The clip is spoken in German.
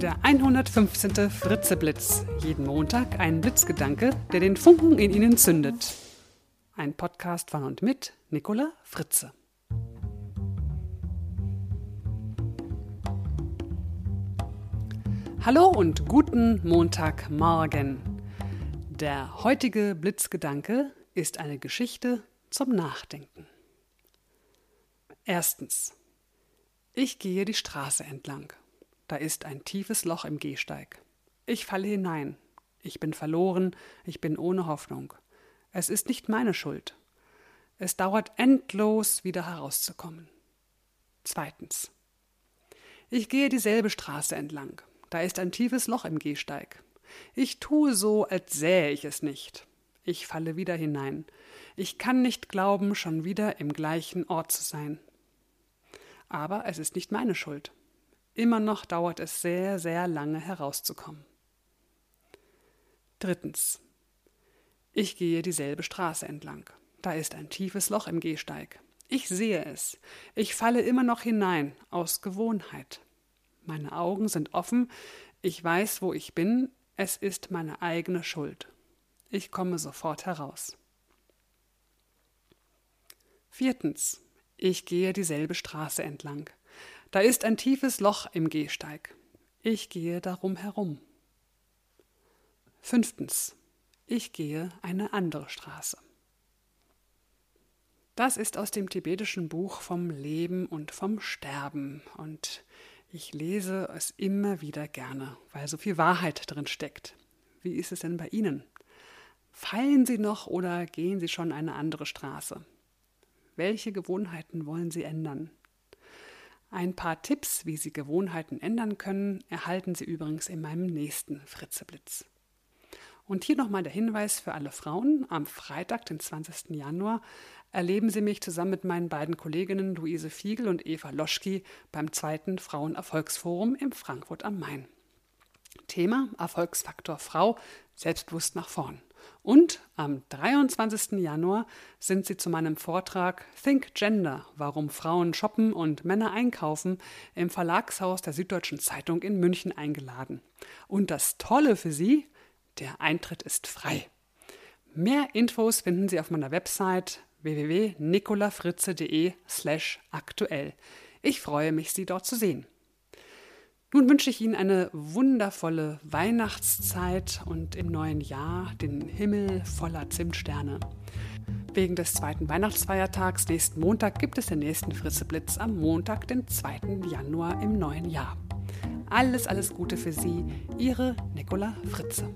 Der 115. Fritzeblitz. Jeden Montag ein Blitzgedanke, der den Funken in Ihnen zündet. Ein Podcast von und mit Nicola Fritze. Hallo und guten Montagmorgen. Der heutige Blitzgedanke ist eine Geschichte zum Nachdenken. Erstens. Ich gehe die Straße entlang. Da ist ein tiefes Loch im Gehsteig. Ich falle hinein. Ich bin verloren, ich bin ohne Hoffnung. Es ist nicht meine Schuld. Es dauert endlos, wieder herauszukommen. Zweitens. Ich gehe dieselbe Straße entlang. Da ist ein tiefes Loch im Gehsteig. Ich tue so, als sähe ich es nicht. Ich falle wieder hinein. Ich kann nicht glauben, schon wieder im gleichen Ort zu sein. Aber es ist nicht meine Schuld. Immer noch dauert es sehr, sehr lange herauszukommen. Drittens. Ich gehe dieselbe Straße entlang. Da ist ein tiefes Loch im Gehsteig. Ich sehe es. Ich falle immer noch hinein, aus Gewohnheit. Meine Augen sind offen. Ich weiß, wo ich bin. Es ist meine eigene Schuld. Ich komme sofort heraus. Viertens. Ich gehe dieselbe Straße entlang. Da ist ein tiefes Loch im Gehsteig. Ich gehe darum herum. Fünftens. Ich gehe eine andere Straße. Das ist aus dem tibetischen Buch vom Leben und vom Sterben und ich lese es immer wieder gerne, weil so viel Wahrheit drin steckt. Wie ist es denn bei Ihnen? Fallen Sie noch oder gehen Sie schon eine andere Straße? Welche Gewohnheiten wollen Sie ändern? Ein paar Tipps, wie Sie Gewohnheiten ändern können, erhalten Sie übrigens in meinem nächsten Fritzeblitz. Und hier nochmal der Hinweis für alle Frauen. Am Freitag, den 20. Januar, erleben Sie mich zusammen mit meinen beiden Kolleginnen Luise Fiegel und Eva Loschki beim zweiten Frauenerfolgsforum in Frankfurt am Main. Thema Erfolgsfaktor Frau, selbstbewusst nach vorn. Und am 23. Januar sind sie zu meinem Vortrag Think Gender, warum Frauen shoppen und Männer einkaufen im Verlagshaus der Süddeutschen Zeitung in München eingeladen. Und das Tolle für Sie, der Eintritt ist frei. Mehr Infos finden Sie auf meiner Website www.nicolafritze.de slash aktuell. Ich freue mich, Sie dort zu sehen. Nun wünsche ich Ihnen eine wundervolle Weihnachtszeit und im neuen Jahr den Himmel voller Zimtsterne. Wegen des zweiten Weihnachtsfeiertags nächsten Montag gibt es den nächsten Fritzeblitz am Montag, den 2. Januar im neuen Jahr. Alles, alles Gute für Sie, Ihre Nicola Fritze.